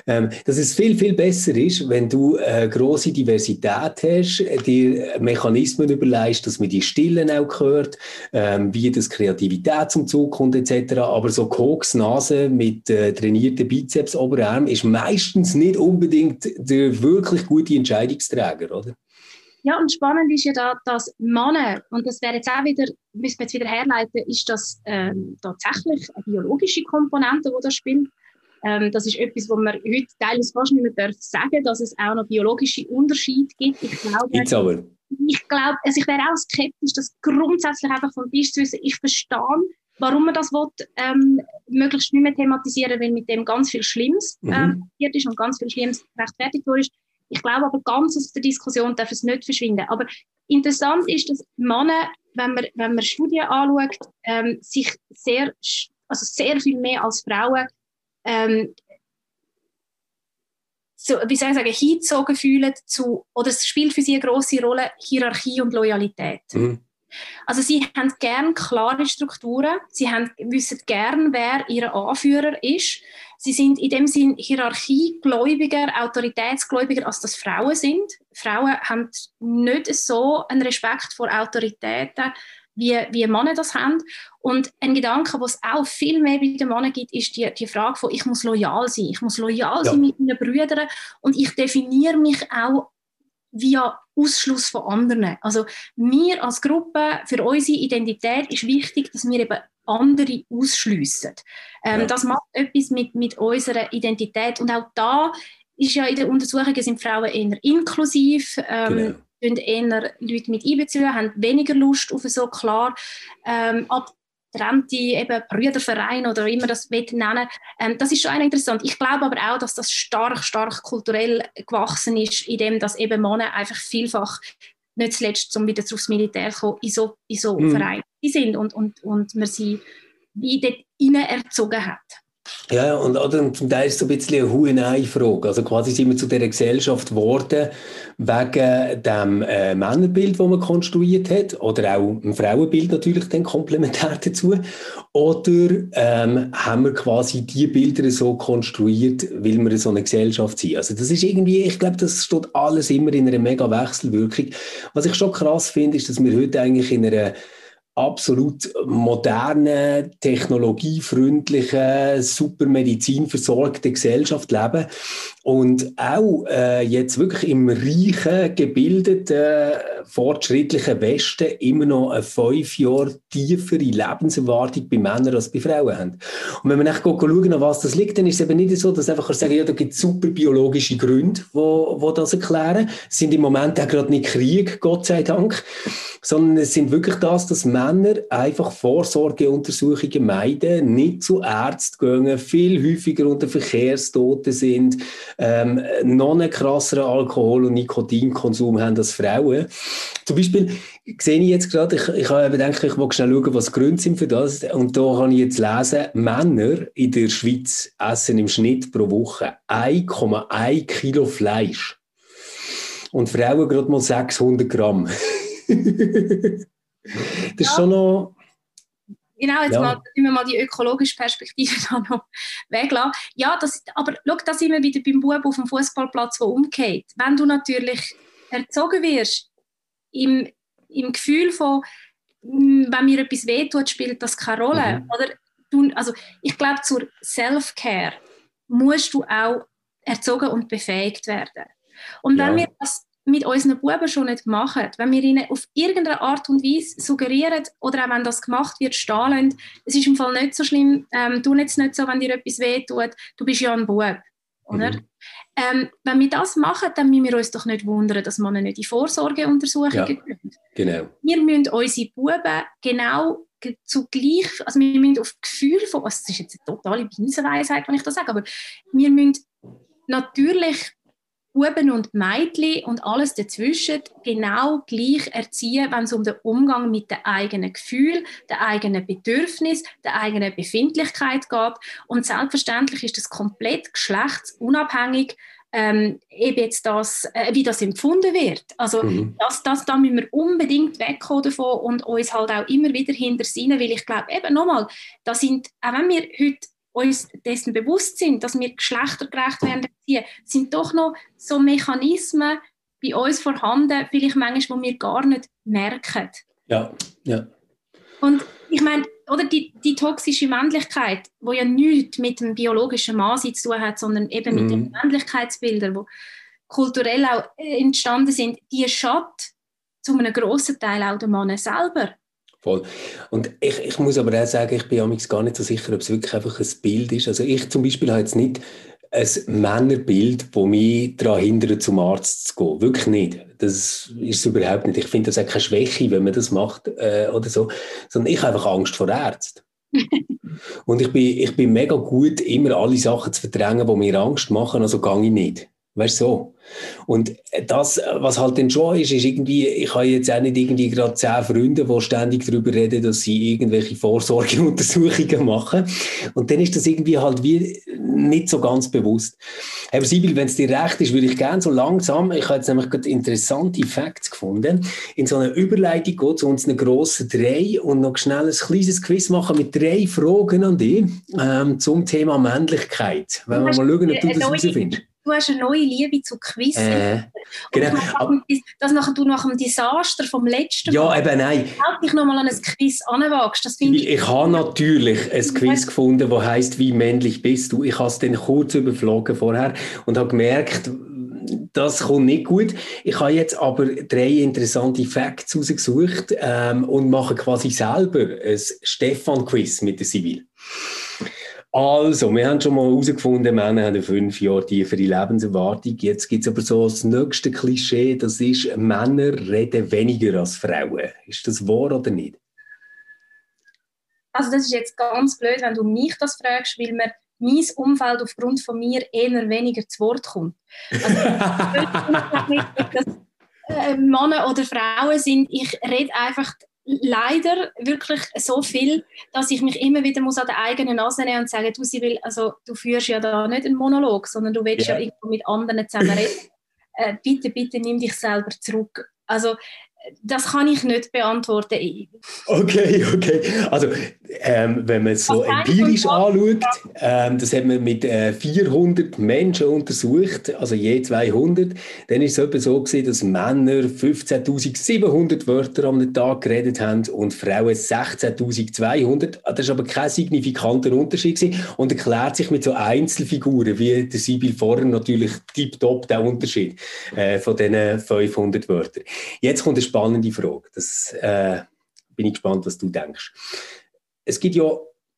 Ähm, dass es viel, viel besser ist, wenn du eine grosse Diversität hast, dir Mechanismen überlegst, dass man die Stillen auch hört, ähm, wie das Kreativität zum Zug kommt etc. Aber so Koksnase mit äh, trainierten Bizeps, Oberarm ist meistens nicht unbedingt der wirklich gute Entscheidungsträger, oder?
Ja, und spannend ist ja da, dass Männer, und das wäre jetzt auch wieder, müssen wir jetzt wieder herleiten, ist das ähm, tatsächlich eine biologische Komponente, die da spielt. Ähm, das ist etwas, wo man heute teilweise fast nicht mehr darf sagen, dass es auch noch biologische Unterschiede gibt. Ich glaube,
Gibt's aber.
Ich glaube, also ich wäre auch skeptisch, das grundsätzlich einfach vom Tisch zu wissen. Ich verstehe, warum man das will, ähm, möglichst nicht mehr thematisieren, weil mit dem ganz viel Schlimmes mhm. ähm, passiert ist und ganz viel Schlimmes rechtfertigt wurde. Ich glaube aber ganz aus der Diskussion darf es nicht verschwinden. Aber interessant ist, dass Männer, wenn man, wenn man Studien anschaut, ähm, sich sehr, also sehr viel mehr als Frauen ähm, so, wie soll ich sagen, hingezogen fühlen zu, oder es spielt für sie eine große Rolle, Hierarchie und Loyalität. Mhm. Also sie haben gern klare Strukturen, sie haben, wissen gern, wer ihr Anführer ist. Sie sind in dem Sinn hierarchiegläubiger, autoritätsgläubiger, als das Frauen sind. Frauen haben nicht so einen Respekt vor Autoritäten, wie, wie Männer das haben. Und ein Gedanke, was es auch viel mehr bei den Männern gibt, ist die, die Frage von, ich muss loyal sein. Ich muss loyal ja. sein mit meinen Brüdern und ich definiere mich auch via Ausschluss von anderen. Also wir als Gruppe, für unsere Identität ist wichtig, dass wir eben andere ausschliessen. Ähm, ja. Das macht etwas mit, mit unserer Identität. Und auch da ist ja in den Untersuchungen sind Frauen eher inklusiv. Ähm, genau eher Leute mit einbeziehen, haben weniger Lust auf so klar ähm, abgetrennte eben Brüderverein oder wie man das nennen ähm, Das ist schon interessant. Ich glaube aber auch, dass das stark, stark kulturell gewachsen ist, indem dass eben Männer einfach vielfach nicht zuletzt, um wieder aufs Militär zu kommen, in so, in so mhm. Vereinen sind und, und, und man sie wie dort erzogen hat.
Ja, und oder, zum Teil ist es so ein bisschen eine Hu-Nein-Frage. Also quasi sind wir zu dieser Gesellschaft geworden wegen dem äh, Männerbild, das man konstruiert hat, oder auch ein Frauenbild natürlich dann komplementär dazu. Oder ähm, haben wir quasi die Bilder so konstruiert, weil wir so eine Gesellschaft sind. Also das ist irgendwie, ich glaube, das steht alles immer in einer mega Wechselwirkung. Was ich schon krass finde, ist, dass wir heute eigentlich in einer absolut modernen, technologiefreundlichen, super medizinversorgten Gesellschaft leben und auch äh, jetzt wirklich im reichen, gebildeten, fortschrittlichen Westen immer noch eine fünf Jahre tiefere Lebenserwartung bei Männern als bei Frauen haben. Und wenn man echt schauen, was das liegt, dann ist es eben nicht so, dass einfach sagen, ja, da gibt es super biologische Gründe, wo, wo das erklären. Es sind im Moment auch gerade nicht Krieg, Gott sei Dank, sondern es sind wirklich das, dass Männer einfach Vorsorgeuntersuchungen meiden, nicht zu Ärzten gehen, viel häufiger unter Verkehrstoten sind, ähm, noch einen krasseren Alkohol- und Nikotinkonsum haben als Frauen. Zum Beispiel sehe ich jetzt gerade, ich, ich habe gedacht, ich will schnell schauen, was die Gründe sind für das. Und da kann ich jetzt lesen, Männer in der Schweiz essen im Schnitt pro Woche 1,1 Kilo Fleisch. Und Frauen gerade mal 600 Gramm. <laughs> das ist schon noch
Genau, jetzt ja. mal, wir mal die ökologische Perspektive <laughs> da noch weglassen. Ja, das, aber schau, da sind wir wieder beim Bub auf dem Fußballplatz, der umgeht. Wenn du natürlich erzogen wirst, im, im Gefühl von, hm, wenn mir etwas wehtut, spielt das keine Rolle. Mhm. Oder du, also ich glaube, zur Self-Care musst du auch erzogen und befähigt werden. Und wenn ja. wir das mit unseren Buben schon nicht machen, wenn wir ihnen auf irgendeine Art und Weise suggerieren oder auch wenn das gemacht wird, lassen, es ist im Fall nicht so schlimm, ähm, tu jetzt nicht so, wenn dir etwas wehtut, du bist ja ein Bub, oder? Mhm. Ähm, wenn wir das machen, dann müssen wir uns doch nicht wundern, dass man nicht in Vorsorgeuntersuchungen ja,
genau.
Wir müssen unsere Buben genau zugleich, also wir müssen auf Gefühl von, also das ist jetzt eine totale Binsenweisheit, wenn ich das sage, aber wir müssen natürlich Buben und Mädchen und alles dazwischen genau gleich erziehen, wenn es um den Umgang mit den eigenen Gefühlen, den eigenen Bedürfnissen, der eigenen Befindlichkeit geht. Und selbstverständlich ist das komplett geschlechtsunabhängig, ähm, eben jetzt das, äh, wie das empfunden wird. Also mhm. das, das, da müssen wir unbedingt wegkommen davon und uns halt auch immer wieder hinter weil ich glaube, eben nochmal, da sind, auch wenn wir heute uns dessen bewusst sind, dass wir geschlechtergerecht werden, sind doch noch so Mechanismen bei uns vorhanden, vielleicht manchmal, die wir gar nicht merken.
Ja, ja.
Und ich meine, oder die, die toxische Männlichkeit, wo ja nichts mit dem biologischen Mann zu tun hat, sondern eben mit den mhm. Männlichkeitsbildern, die kulturell auch entstanden sind, die schadet zu einem grossen Teil auch der Mann selber.
Voll. Und ich, ich muss aber auch sagen, ich bin amigs gar nicht so sicher, ob es wirklich einfach ein Bild ist. Also ich zum Beispiel habe jetzt nicht ein Männerbild, das mich daran hindert, zum Arzt zu gehen. Wirklich nicht. Das ist es überhaupt nicht. Ich finde das auch keine Schwäche, wenn man das macht äh, oder so. Sondern ich habe einfach Angst vor Ärzten. <laughs> Und ich bin, ich bin mega gut, immer alle Sachen zu verdrängen, die mir Angst machen, also gehe ich nicht. Weißt du so? Und das, was halt dann schon ist, ist irgendwie, ich habe jetzt auch nicht irgendwie gerade zehn Freunde, die ständig darüber reden, dass sie irgendwelche Vorsorgeuntersuchungen <laughs> machen. Und dann ist das irgendwie halt wie nicht so ganz bewusst. Aber Sibyl, wenn es dir recht ist, würde ich gerne so langsam, ich habe jetzt nämlich gerade interessante Facts gefunden, in so einer Überleitung gehen zu uns einen grossen Dreh und noch schnell ein kleines Quiz machen mit drei Fragen an dich ähm, zum Thema Männlichkeit. Wenn wir mal schauen, ob du das herausfindest
du hast eine neue Liebe zu Quiz. Äh,
genau.
dass nachher du nach dem Desaster vom letzten
ja, Mal eben nein.
dich nochmal an ein Quiz anwagst. Das
ich, ich, ich habe natürlich ein Quiz gefunden, das heißt Wie männlich bist du? Ich habe es dann kurz überflogen vorher und habe gemerkt, das kommt nicht gut. Ich habe jetzt aber drei interessante Facts rausgesucht ähm, und mache quasi selber ein Stefan-Quiz mit der Sibyl. Also, wir haben schon mal herausgefunden, Männer haben fünf Jahre tiefere Lebenserwartung. Jetzt gibt es aber so das nächste Klischee, das ist, Männer reden weniger als Frauen. Ist das wahr oder nicht?
Also das ist jetzt ganz blöd, wenn du mich das fragst, weil mir mein Umfeld aufgrund von mir eher weniger zu Wort kommt. Also, <laughs> dass äh, Männer oder Frauen sind, ich rede einfach leider wirklich so viel, dass ich mich immer wieder muss an der eigenen Nase nehmen und sagen, du, will, also, du führst ja da nicht einen Monolog, sondern du willst yeah. ja irgendwo mit anderen zusammen reden. äh, bitte, bitte nimm dich selber zurück. Also das kann ich nicht beantworten.
Okay, <laughs> okay. Also, ähm, wenn man es so empirisch anschaut, ähm, das haben wir mit äh, 400 Menschen untersucht, also je 200, dann ist es etwa so gewesen, dass Männer 15.700 Wörter am Tag geredet haben und Frauen 16.200. Das ist aber kein signifikanter Unterschied gewesen und erklärt sich mit so Einzelfiguren, wie der Sibyl vorher natürlich tiptop der Unterschied äh, von diesen 500 Wörtern. Jetzt kommt eine spannende Frage. Das äh, bin ich gespannt, was du denkst. Es gibt ja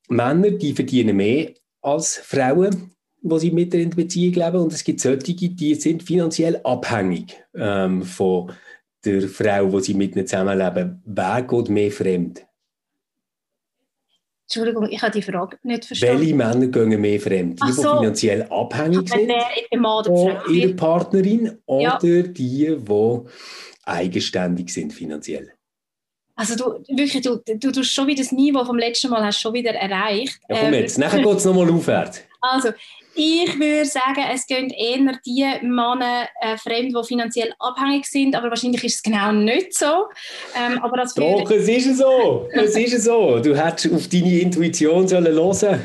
Männer, die verdienen mehr als Frauen, die sie mit in Beziehung leben. Und es gibt solche, die sind finanziell abhängig ähm, von der Frau, wo sie mit ihnen zusammenleben. Wer geht mehr fremd?
Entschuldigung, ich habe die Frage nicht verstanden.
Welche Männer gehen mehr fremd? Die, so. die finanziell abhängig sind von ihrer Partnerin oder ja. die, die eigenständig sind finanziell?
Also du, wirklich, du, du tust schon wieder das Niveau vom letzten Mal hast schon wieder erreicht.
Ja, komm jetzt, ähm, nachher geht es nochmal aufwärts. <laughs>
Also, ich würde sagen, es gehen eher die Männer äh, fremd, die finanziell abhängig sind, aber wahrscheinlich ist es genau nicht so. Ähm, aber das
Doch, es ist so. es ist so. Du hättest auf deine Intuition sollen hören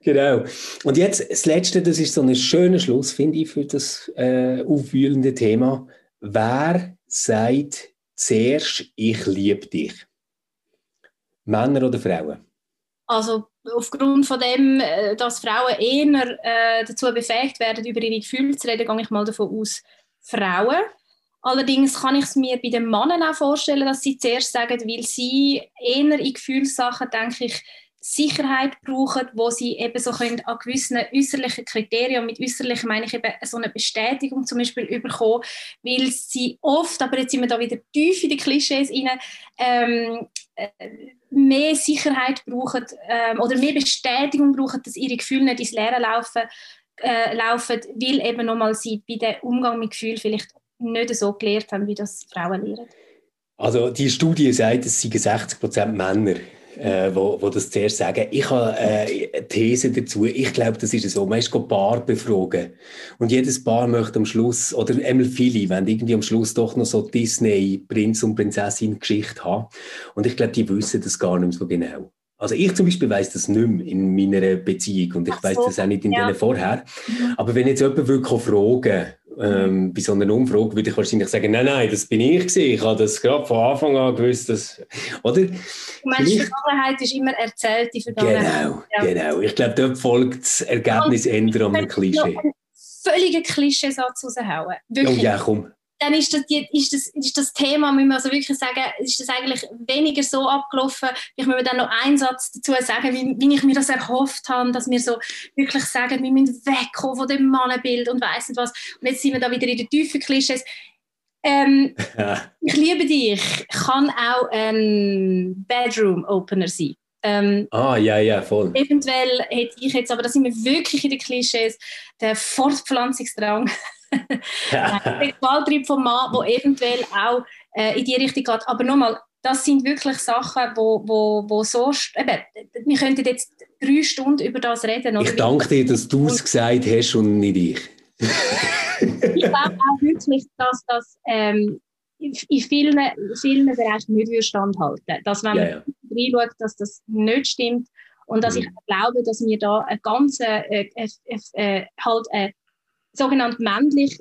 Genau. Und jetzt das Letzte, das ist so ein schöner Schluss, finde ich, für das äh, aufwühlende Thema. Wer sagt zuerst, ich liebe dich? Männer oder Frauen?
Also aufgrund von dem, äh, dass Frauen eher äh, dazu befähigt werden, über ihre Gefühle zu reden, gehe ich mal davon aus, Frauen. Allerdings kann ich es mir bei den Männern auch vorstellen, dass sie zuerst sagen, weil sie eher in Gefühlssachen, denke ich, Sicherheit brauchen, wo sie eben so können an gewissen äußerlichen Kriterien, mit äußerlichen meine ich eben so eine Bestätigung zum Beispiel überkommen, weil sie oft, aber jetzt sind wir da wieder tief in die Klischees rein, ähm, äh, mehr Sicherheit brauchen ähm, oder mehr Bestätigung brauchen, dass ihre Gefühle nicht ins Leere laufen, äh, laufen weil eben nochmal sie bei dem Umgang mit Gefühlen vielleicht nicht so gelernt haben, wie das Frauen lernen.
Also die Studie sagt, es seien 60% Männer äh, wo, wo das zuerst sagen. Ich habe äh, eine These dazu. Ich glaube, das ist so. Man ist ein Paar befragen. Und jedes Paar möchte am Schluss, oder einmal viele, wenn irgendwie am Schluss doch noch so Disney-Prinz und Prinzessin-Geschichte haben. Und ich glaube, die wissen das gar nicht mehr so genau. Also ich zum Beispiel weiß das nicht mehr in meiner Beziehung und ich weiß das auch nicht in ja. denen vorher. Mhm. Aber wenn jetzt jemand wirklich fragen ähm, bei so einer Umfrage würde ich wahrscheinlich sagen, nein, nein, das bin ich gewesen. Ich habe das gerade von Anfang an gewusst, dass, oder? Du
meinst, die Vergangenheit ist immer erzählt, die Vergangenheit.
Genau, ja. genau. Ich glaube, dort folgt das Ergebnis an einem Klischee.
Völliger Klischeesatz raushauen.
Wirklich. Oh ja, komm
dann ist das, ist, das, ist das Thema, müssen wir also wirklich sagen, ist das eigentlich weniger so abgelaufen. Ich möchte dann noch einen Satz dazu sagen, wie, wie ich mir das erhofft habe, dass wir so wirklich sagen, wir müssen wegkommen von dem Mannenbild und weiss nicht was. Und jetzt sind wir da wieder in den tiefen Klischees. Ähm, <laughs> ich liebe dich kann auch ein Bedroom-Opener sein.
Ähm, ah, ja, ja, voll.
Eventuell hätte ich jetzt, aber da sind wir wirklich in den Klischees, der Fortpflanzungsdrang <laughs> Sexualtrieb vom Mann, der eventuell auch äh, in die Richtung geht. Aber nochmal, das sind wirklich Sachen, wo, wo, wo so... Eben, wir könnten jetzt drei Stunden über das reden.
Oder? Ich danke dir, dass du es gesagt hast und nicht ich.
ich glaube auch wirklich, dass das ähm, in vielen, vielen Bereichen nicht standhalten Dass wenn man ja, ja. reinschaut, dass das nicht stimmt und dass mhm. ich glaube, dass wir da eine ganze, äh, äh, äh, halt eine sogenannt männlich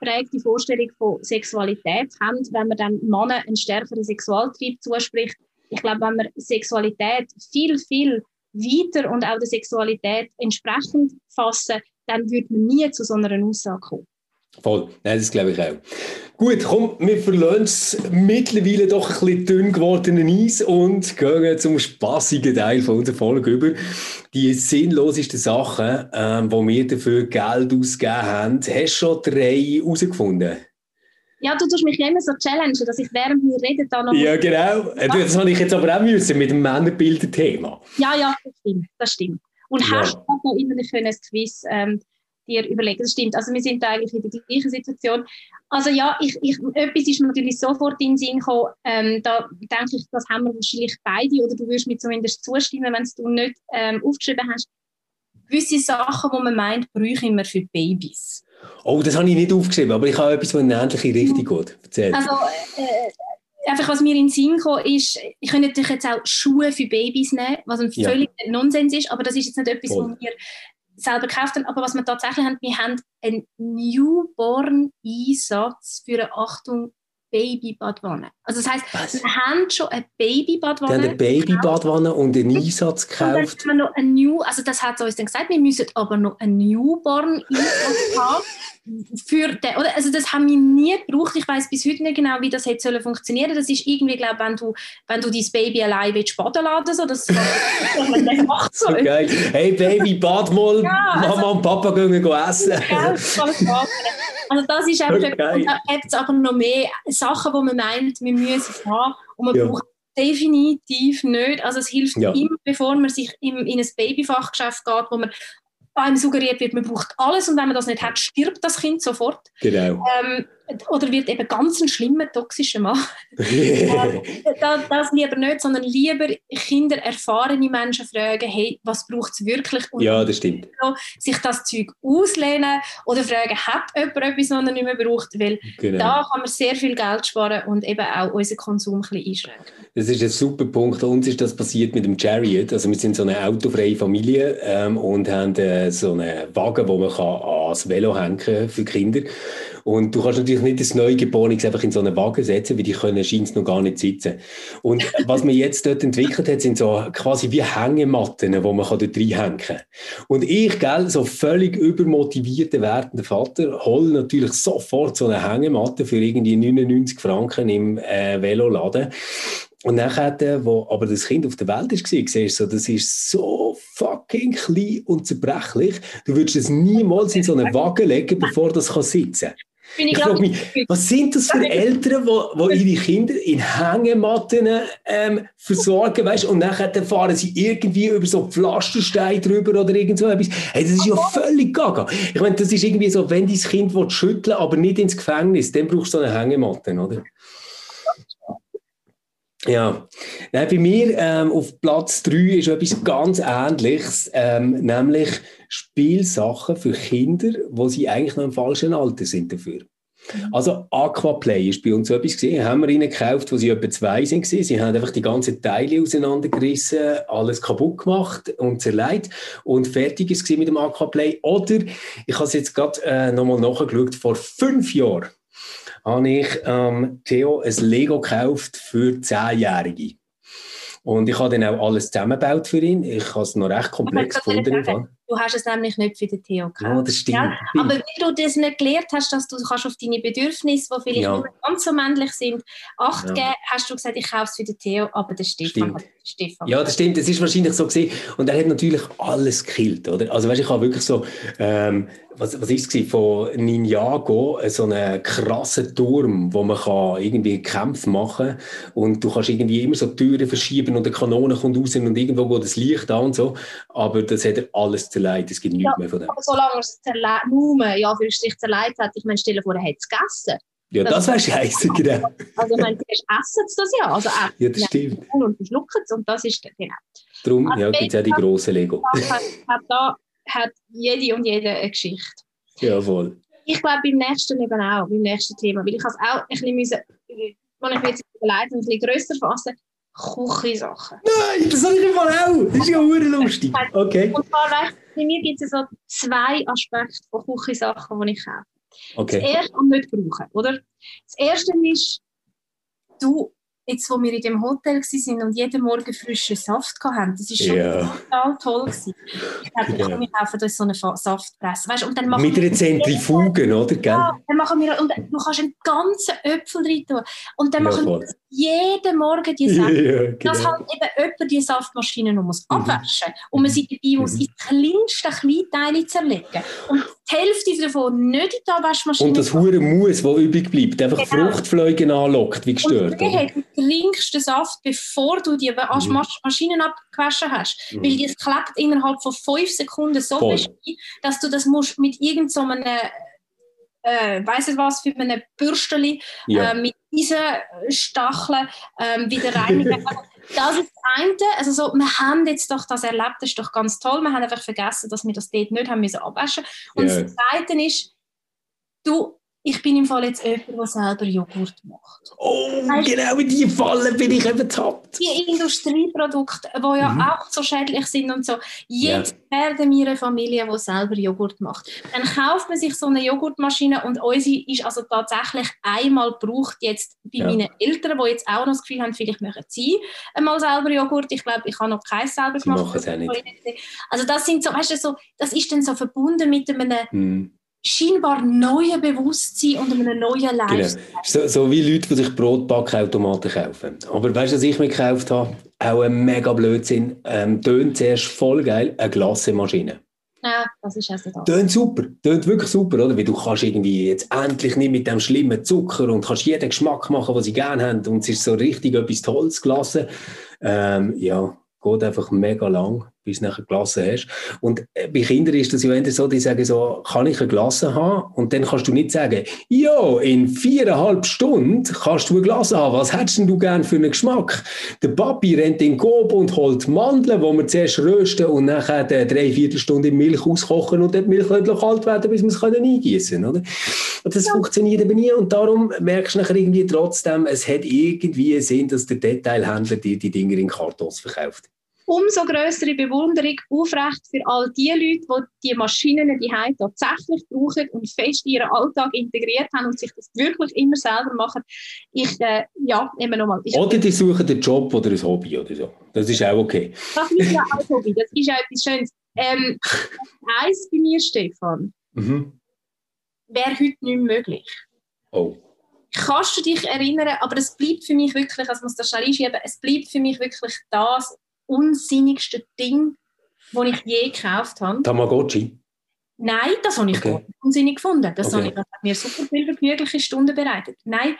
prägte Vorstellung von Sexualität haben, wenn man dann Männern einen stärkeren Sexualtrieb zuspricht. Ich glaube, wenn man Sexualität viel, viel weiter und auch der Sexualität entsprechend fassen, dann würde man nie zu so einer Aussage kommen.
Voll, Nein, das glaube ich auch. Gut, komm, wir verlassen es mittlerweile doch ein bisschen dünn gewordenen Eis und gehen zum spaßigen Teil von unserer Folge über. Die sinnlosesten Sachen, ähm, die wir dafür Geld ausgegeben haben. Hast du schon drei herausgefunden?
Ja, du tust mich immer so challengen, dass ich während wir reden da noch...
Ja, genau. Ja. Das habe ich jetzt aber auch müssen mit dem Männerbilder-Thema.
Ja, ja, das stimmt. Das stimmt. Und ja. hast du noch immer ein Quiz ähm, dir überlegen. Das stimmt. Also wir sind da eigentlich in der gleichen Situation. Also ja, ich, ich, etwas ist mir natürlich sofort in den Sinn gekommen. Ähm, da denke ich, das haben wir wahrscheinlich beide oder du wirst mir zumindest zustimmen, wenn du nicht ähm, aufgeschrieben hast. Gewisse Sachen, die man meint, bräuchten wir für Babys.
Oh, das habe ich nicht aufgeschrieben, aber ich habe etwas, was in eine ähnliche Richtung geht.
Erzähl. Also, äh, einfach was mir in den Sinn kam, ist, ich könnte natürlich jetzt auch Schuhe für Babys nehmen, was ein ja. völlig Nonsens ist, aber das ist jetzt nicht etwas, Voll. was wir selber gekauft haben, aber was wir tatsächlich haben, wir haben einen Newborn-Einsatz für eine Achtung Babybadwanne. Also das heisst, Was? wir haben schon eine Babybadwanne.
Wir eine Babybadwanne und einen Einsatz gekauft. Und dann
haben wir noch ein New, also das hat uns dann gesagt, wir müssen aber noch einen Newborn-Einsatz haben. Für den, oder, also das haben wir nie gebraucht. Ich weiß bis heute nicht genau, wie das hätte funktionieren sollen. Das ist irgendwie, glaube wenn du, wenn du dein Baby allein willst baden lassen, so, das, das
macht <laughs> so. geil. Hey Baby, bad mal, ja, also, Mama und Papa gehen essen. Ja, das
also das ist einfach, okay. und da gibt es aber noch mehr Sachen, wo man meint, wir müssen haben und man ja. braucht definitiv nicht. Also es hilft ja. immer, bevor man sich in, in ein Babyfachgeschäft geht, wo man einem suggeriert wird, man braucht alles und wenn man das nicht hat, stirbt das Kind sofort.
Genau.
Ähm, oder wird eben ganz ein schlimmer, toxischer Mann. <laughs> das, das, lieber nicht, sondern lieber Kinder, erfahrene Menschen fragen, hey, was braucht es wirklich?
Und ja, das stimmt.
Sich das Zeug auslehnen oder fragen, hat jemand etwas, was er nicht mehr braucht? Weil genau. da kann man sehr viel Geld sparen und eben auch unseren Konsum ein bisschen einschränken.
Das ist ein super Punkt. Uns ist das passiert mit dem Chariot. Also wir sind so eine autofreie Familie ähm, und haben äh, so einen Wagen, wo man kann ans Velo hängen kann für Kinder. Und du kannst natürlich nicht das Neugeborenes einfach in so einen Wagen setzen, weil die können scheint noch gar nicht sitzen. Und <laughs> was man jetzt dort entwickelt hat, sind so quasi wie Hängematten, wo man dort reinhängen kann. Und ich, gell, so völlig übermotivierter werdender Vater, hol natürlich sofort so eine Hängematte für irgendwie 99 Franken im äh, Veloladen. Und nachher, wo aber das Kind auf der Welt war, siehst du, so, das ist so fucking klein und zerbrechlich. Du würdest es niemals in so einen Wagen legen, bevor das sitzen kann. Ich, ich mich, was sind das für Eltern, die ihre Kinder in Hängematten ähm, versorgen, weißt, und nachher fahren sie irgendwie über so Pflastersteine drüber oder irgend so etwas. Hey, das ist ja völlig gaga. Ich meine, das ist irgendwie so, wenn dein Kind schütteln aber nicht ins Gefängnis, dann brauchst du so eine Hängematte, oder? Ja, Nein, bei mir ähm, auf Platz 3 ist etwas ganz Ähnliches, ähm, nämlich Spielsachen für Kinder, wo sie eigentlich noch im falschen Alter sind dafür. Mhm. Also Aquaplay ist bei uns so etwas gesehen, haben wir ihnen gekauft, wo sie etwa zwei sind Sie haben einfach die ganzen Teile auseinandergerissen, alles kaputt gemacht und zerlegt und fertig ist mit dem Aquaplay. Oder ich habe es jetzt gerade äh, nochmal nachgeschaut, vor fünf Jahren habe ich ähm, Theo ein Lego gekauft für Zehnjährige. Und ich habe dann auch alles zusammengebaut für ihn. Ich habe es noch recht komplex gefunden.
Du hast es nämlich nicht für den Theo
gekauft. Oh, das stimmt. Ja?
Aber weil du das nicht gelernt hast, dass du kannst auf deine Bedürfnisse, die vielleicht ja. nicht ganz so männlich sind, Acht ja. geben, hast du gesagt, ich kaufe es für den Theo, aber der Stefan hat
Stefan. Ja, das stimmt. Das ist wahrscheinlich so gesehen. Und er hat natürlich alles gekillt, oder? Also weißt, ich habe wirklich so, ähm, was, was ist es von Ninjago, so einen krassen Turm, wo man kann irgendwie Kämpfe machen kann und du kannst irgendwie immer so Türen verschieben und eine Kanone kommt raus und irgendwo geht das Licht an und so. Aber das hat er alles zerlegt. Es gibt nichts ja, mehr von dem.
Aber solange er es nur, ja, für sich zerlegt hat, ich meine, stell dir vor, er hat es gegessen.
Ja, das, wäre scheiße, genau.
Also, ich meine, zuerst essen sie das ja. Also,
äh, ja, das stimmt.
Und verschlucken es und das ist, genau.
Darum also, ja, gibt es ja die grossen Lego.
Hat, hat, da, hat jede und jede eine Geschichte.
Ja, voll.
Ich glaube, beim nächsten eben auch, beim nächsten Thema, weil ich es auch ein bisschen müssen, wenn ich mir jetzt überlegt ein bisschen grösser fassen, Küchensachen.
Nein, das habe ich im Fall auch. Das ist ja auch lustig. <laughs> Okay.
Und zwar, bei mir gibt es so zwei Aspekte von Küchensachen, die ich kaufe.
Okay.
Das erste und nicht brauchen, oder? Das erste ist, du jetzt, wo wir in dem Hotel waren und jeden Morgen frischen Saft hatten, das war schon yeah. total toll. Gewesen. Ich dachte, ja. wir kaufen uns so eine Saftpresse. Weißt, und dann
machen Mit einer Zentrifuge, oder?
Ja, dann machen wir, und du kannst einen ganzen Äpfel rein tun. Und dann ja, machen wir jeden Morgen die <laughs> Saft. Ja, genau. Dass halt eben jemand die Saftmaschine noch muss mhm. abwaschen Und man sieht dabei muss mhm. ins kleinste Kleinteile zerlegen. Und die Hälfte davon nicht in die Waschmaschine.
Und das hure Muss, das übrig bleibt, einfach genau. Fruchtfliegen anlockt, wie gestört. Und
trinkst den Saft, bevor du die mhm. Maschinen abgewaschen hast. Mhm. Weil das klebt innerhalb von fünf Sekunden so fest, dass du das musst mit irgendeinem so äh, weiss nicht was, für eine Bürsteli ja. äh, mit diesen Stacheln äh, wieder reinigen. <laughs> das ist das eine. Also so, wir haben jetzt doch das erlebt, das ist doch ganz toll. Wir haben einfach vergessen, dass wir das dort nicht haben müssen abwaschen. Und yeah. das zweite ist, du ich bin im Fall jetzt jemand, der selber Joghurt macht.
Oh, weißt, genau in die Falle bin ich eben tappt.
Die Industrieprodukte, die ja mhm. auch so schädlich sind und so. Jetzt ja. werden wir eine Familie, die selber Joghurt macht. Dann kauft man sich so eine Joghurtmaschine und unsere ist also tatsächlich einmal gebraucht jetzt bei ja. meinen Eltern, die jetzt auch noch das Gefühl haben, vielleicht möchten sie einmal selber Joghurt. Ich glaube, ich habe noch keins selber
sie gemacht. Machen es auch nicht.
Also das sind so, weißt du, so, das ist dann so verbunden mit einem mhm scheinbar neuen Bewusstsein und einem neuen genau. Lifestyle.
Genau. So, so wie Leute, die sich Brotbackautomaten kaufen. Aber weißt du, was ich mir gekauft habe? Auch ein mega Blödsinn. Ähm, tönt zuerst voll geil, eine Glassemaschine.
Ja, das ist also das.
Tönt super, tönt wirklich super, oder? Weil du kannst irgendwie jetzt endlich nicht mit dem schlimmen Zucker und kannst jeden Geschmack machen, was sie gerne haben und es ist so richtig etwas Tolles gelassen. Ähm, ja, geht einfach mega lang bis du nachher Glasse hast. Und äh, bei Kindern ist das ja so, die sagen so, kann ich eine Glasse haben? Und dann kannst du nicht sagen, ja, in viereinhalb Stunden kannst du eine Glasse haben. Was hättest denn du gern für einen Geschmack? Der Papi rennt in den Gob und holt Mandeln, die wir zuerst rösten und nachher drei Viertelstunde in Milch auskochen und dann die Milch kalt werden, bis wir es eingießen können, oder? Und das ja. funktioniert eben nie und darum merkst du nachher irgendwie trotzdem, es hat irgendwie Sinn, dass der Detailhändler dir die Dinge in Kartons verkauft
umso größere Bewunderung aufrecht für all die Leute, die die Maschinen die tatsächlich brauchen und fest in ihren Alltag integriert haben und sich das wirklich immer selber machen. Ich, äh, ja, immer nochmal.
Oder die suchen einen Job oder ein Hobby oder so. Das ist auch okay.
Das ist ja auch ein Hobby. Das ist auch etwas Schönes. Ähm, eins bei mir, Stefan, mhm. wäre heute nicht möglich.
Oh.
Kannst du dich erinnern, aber es bleibt für mich wirklich, also muss das schnell einschieben, es bleibt für mich wirklich das, unsinnigste Ding, das ich je gekauft habe.
Tamagotchi?
Nein, das habe ich okay. unsinnig gefunden. Das, okay. ich, das hat mir super viele vergnügliche Stunden bereitet. Nein,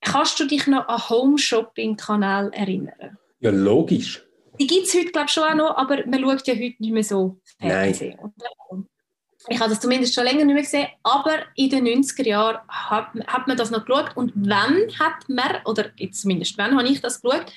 kannst du dich noch an Home Shopping Kanal erinnern?
Ja, logisch.
Die gibt es heute, glaube ich, schon auch noch, aber man schaut ja heute nicht mehr so
Fernsehen.
Ich habe das zumindest schon länger nicht mehr gesehen, aber in den 90er Jahren hat, hat man das noch geschaut. Und wann hat man, oder jetzt zumindest wann habe ich das geschaut,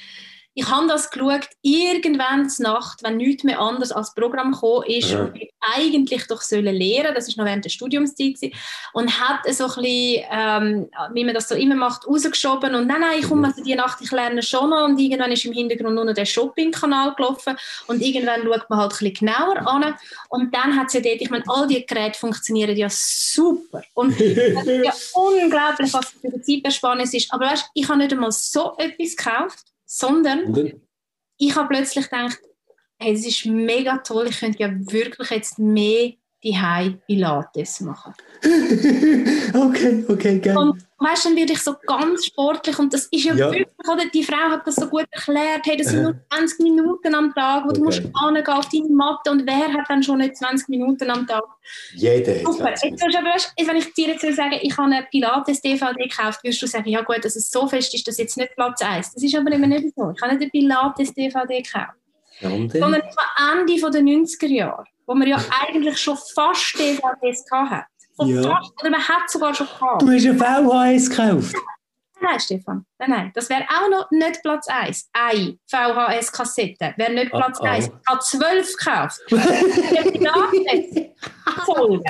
ich habe das geschaut, irgendwann zur Nacht, wenn nichts mehr anders als Programm gekommen ist ja. und ich eigentlich doch sollen lernen, das ist noch während der Studiumszeit gewesen, und hat so ein bisschen, ähm, wie man das so immer macht, rausgeschoben und nein, nein, ich komme also die Nacht, ich lerne schon noch und irgendwann ist im Hintergrund nur noch der Shopping-Kanal gelaufen und irgendwann schaut man halt ein bisschen genauer an und dann hat sie dort, ich meine, all die Geräte funktionieren ja super und <laughs> ja unglaublich, was für die Zeitersparnis ist, aber weißt, ich habe nicht einmal so etwas gekauft sondern ich habe plötzlich gedacht, hey, es ist mega toll, ich könnte ja wirklich jetzt mehr die Pilates machen. <laughs>
okay, okay, geil.
Und weißt, dann werde ich so ganz sportlich und das ist ja, ja. wirklich, oder die Frau hat das so gut erklärt, hey, das sind nur 20 Minuten am Tag, wo okay. du musst angehen auf deine Matte und wer hat dann schon nicht 20 Minuten am Tag?
Jeder
Super. Jetzt, aber weißt, wenn ich dir jetzt sagen ich habe eine Pilates-DVD gekauft, wirst du sagen, ja gut, dass es so fest ist, dass jetzt nicht Platz 1. Das ist aber immer nicht so. Ich habe nicht eine Pilates-DVD gekauft. Sondern ich war Ende der 90er Jahre wo man ja eigentlich schon fast DVDs hatte. Ja. Fast, oder man hat sogar schon gehabt.
Du hast eine VHS gekauft.
Nein, Stefan, nein, nein. Das wäre auch noch nicht Platz 1. Eine VHS-Kassette wäre nicht ah, Platz oh, oh. 1. Ich habe 12 gekauft. die Folge.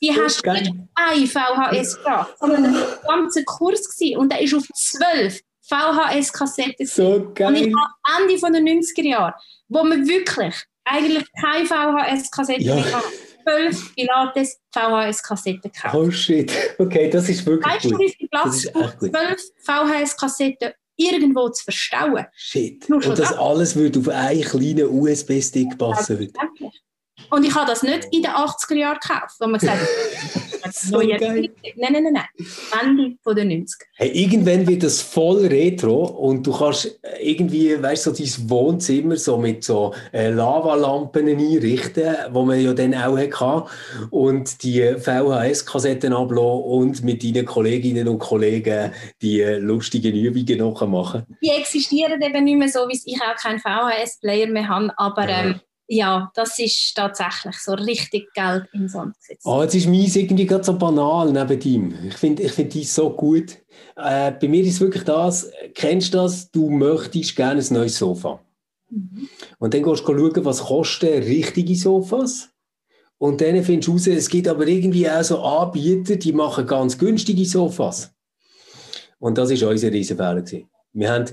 Die hast du nicht ein VHS gehabt, sondern ein ganzer Kurs gewesen. Und der ist auf 12 VHS-Kassetten.
So geil. Und
ich habe Ende der 90er Jahre, wo man wirklich eigentlich keine VHS-Kassette ja. mehr Fünf Pilates VHS-Kassetten gekauft.
Oh shit, okay, das ist wirklich
weißt gut. Weißt du, wie viel Platz zwölf VHS-Kassetten irgendwo zu verstauen?
Shit, und das, das alles würde auf einen kleinen USB-Stick passen. Ja,
und ich habe das nicht in den 80er Jahren gekauft, wo man gesagt hat, <laughs> so neue Nein, nein, nein, nein. Ende von den 90
Hey, irgendwann wird das voll retro und du kannst irgendwie, weißt du, so dein Wohnzimmer so mit so äh, Lavalampen einrichten, wo man ja dann auch hatte und die VHS-Kassetten ablassen und mit deinen Kolleginnen und Kollegen die äh, lustigen Übungen noch machen.
Die existieren eben nicht mehr so, wie ich auch keinen VHS-Player mehr habe, aber ähm, ja, das ist tatsächlich so richtig Geld in Sand gesetzt.
Oh, jetzt ist meins irgendwie gerade so banal neben ihm. Ich finde ich find dies so gut. Äh, bei mir ist wirklich das, kennst du das, du möchtest gerne ein neues Sofa. Mhm. Und dann gehst du schauen, was kosten richtige Sofas. Und dann findest du raus, es gibt aber irgendwie auch so Anbieter, die machen ganz günstige Sofas. Und das war unser Riesenfehler. Wir haben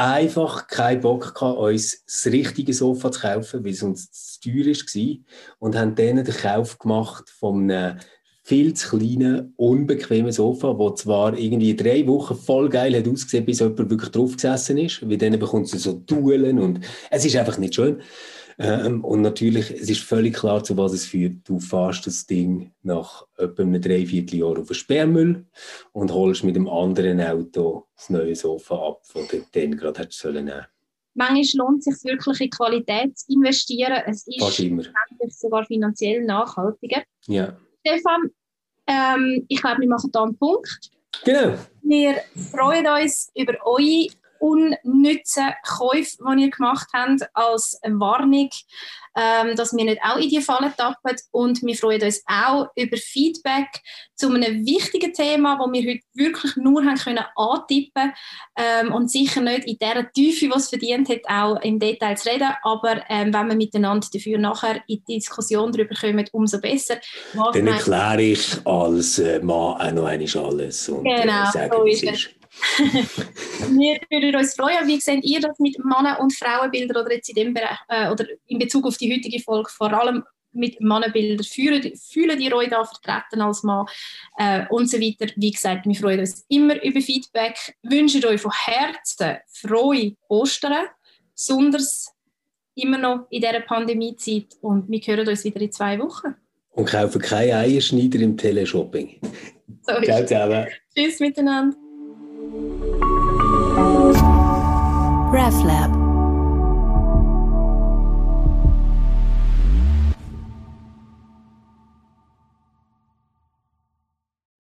einfach keinen Bock gehabt, uns das richtige Sofa zu kaufen, weil es uns zu teuer war. Und haben dann den Kauf gemacht von einem viel zu kleinen, unbequemen Sofa, wo zwar irgendwie drei Wochen voll geil hat ausgesehen, bis jemand wirklich drauf gesessen ist. Weil dann bekommt es so Duellen und es ist einfach nicht schön. Ähm, und natürlich, es ist völlig klar, zu was es führt. Du fährst das Ding nach etwa einem Dreivierteljahr auf den Sperrmüll und holst mit dem anderen Auto das neue Sofa ab, das du dann gerade hättest sollen nehmen
Manchmal lohnt es sich wirklich in Qualität zu investieren. Es ist sogar finanziell nachhaltiger.
Ja.
Stefan, ähm, ich glaube, wir machen hier einen Punkt.
Genau.
Wir freuen uns über eure unnützen Käufe, die ihr gemacht habt, als Warnung, ähm, dass wir nicht auch in die Falle tappen. Und wir freuen uns auch über Feedback zu einem wichtigen Thema, das wir heute wirklich nur haben können antippen ähm, und sicher nicht in der Tiefe, was es verdient hat, auch im Detail zu reden. Aber ähm, wenn wir miteinander dafür nachher in die Diskussion darüber kommen, umso besser.
Dann erkläre ich als äh, Mann auch noch einmal alles und
äh, genau,
äh, sage, so ist es. <laughs>
wir würden uns freuen. Wie seht ihr das mit Männer- und Frauenbildern oder jetzt in dem Bereich, äh, oder in Bezug auf die heutige Folge vor allem mit Mannenbildern? Fühlen, fühlen ihr euch da vertreten als Mann äh, und so weiter? Wie gesagt, wir freuen uns immer über Feedback. Wünschen euch von Herzen frohe Ostern, besonders immer noch in dieser Pandemiezeit und wir hören uns wieder in zwei Wochen.
Und kaufen keine Eierschneider im Teleshopping.
So Ciao zusammen. Tschüss miteinander. RefLab